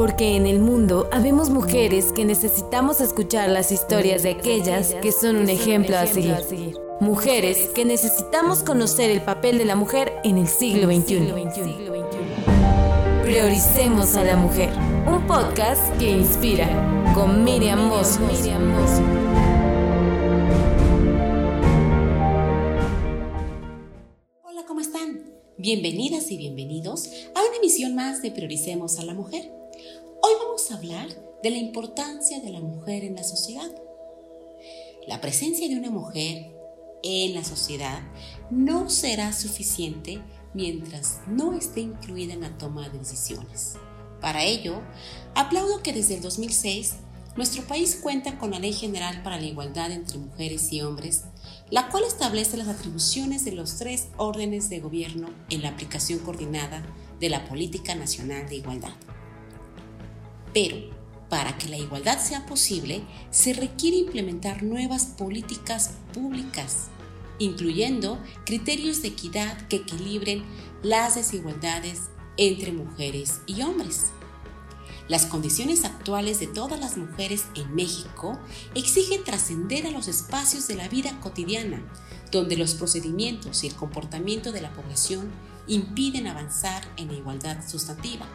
Porque en el mundo habemos mujeres que necesitamos escuchar las historias de aquellas que son un ejemplo a seguir. Mujeres que necesitamos conocer el papel de la mujer en el siglo XXI. Prioricemos a la mujer. Un podcast que inspira con Miriam Moss. Hola, ¿cómo están? Bienvenidas y bienvenidos a una emisión más de Prioricemos a la mujer. Hablar de la importancia de la mujer en la sociedad. La presencia de una mujer en la sociedad no será suficiente mientras no esté incluida en la toma de decisiones. Para ello, aplaudo que desde el 2006 nuestro país cuenta con la Ley General para la Igualdad entre Mujeres y Hombres, la cual establece las atribuciones de los tres órdenes de gobierno en la aplicación coordinada de la Política Nacional de Igualdad. Pero para que la igualdad sea posible, se requiere implementar nuevas políticas públicas, incluyendo criterios de equidad que equilibren las desigualdades entre mujeres y hombres. Las condiciones actuales de todas las mujeres en México exigen trascender a los espacios de la vida cotidiana, donde los procedimientos y el comportamiento de la población impiden avanzar en la igualdad sustantiva.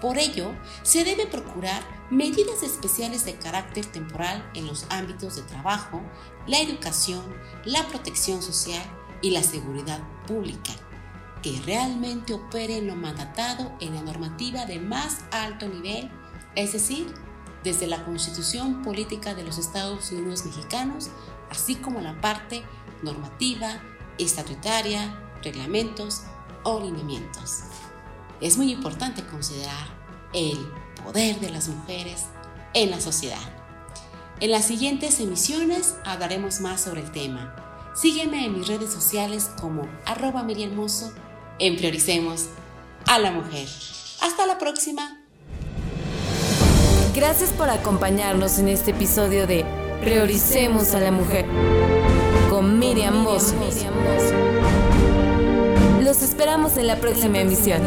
Por ello, se debe procurar medidas especiales de carácter temporal en los ámbitos de trabajo, la educación, la protección social y la seguridad pública, que realmente operen lo mandatado en la normativa de más alto nivel, es decir, desde la Constitución Política de los Estados Unidos Mexicanos, así como la parte normativa, estatutaria, reglamentos o lineamientos es muy importante considerar el poder de las mujeres en la sociedad. En las siguientes emisiones hablaremos más sobre el tema. Sígueme en mis redes sociales como arroba Mozo en Prioricemos a la Mujer. Hasta la próxima. Gracias por acompañarnos en este episodio de Prioricemos a la Mujer con Miriam Mozo. Esperamos en la próxima emisión.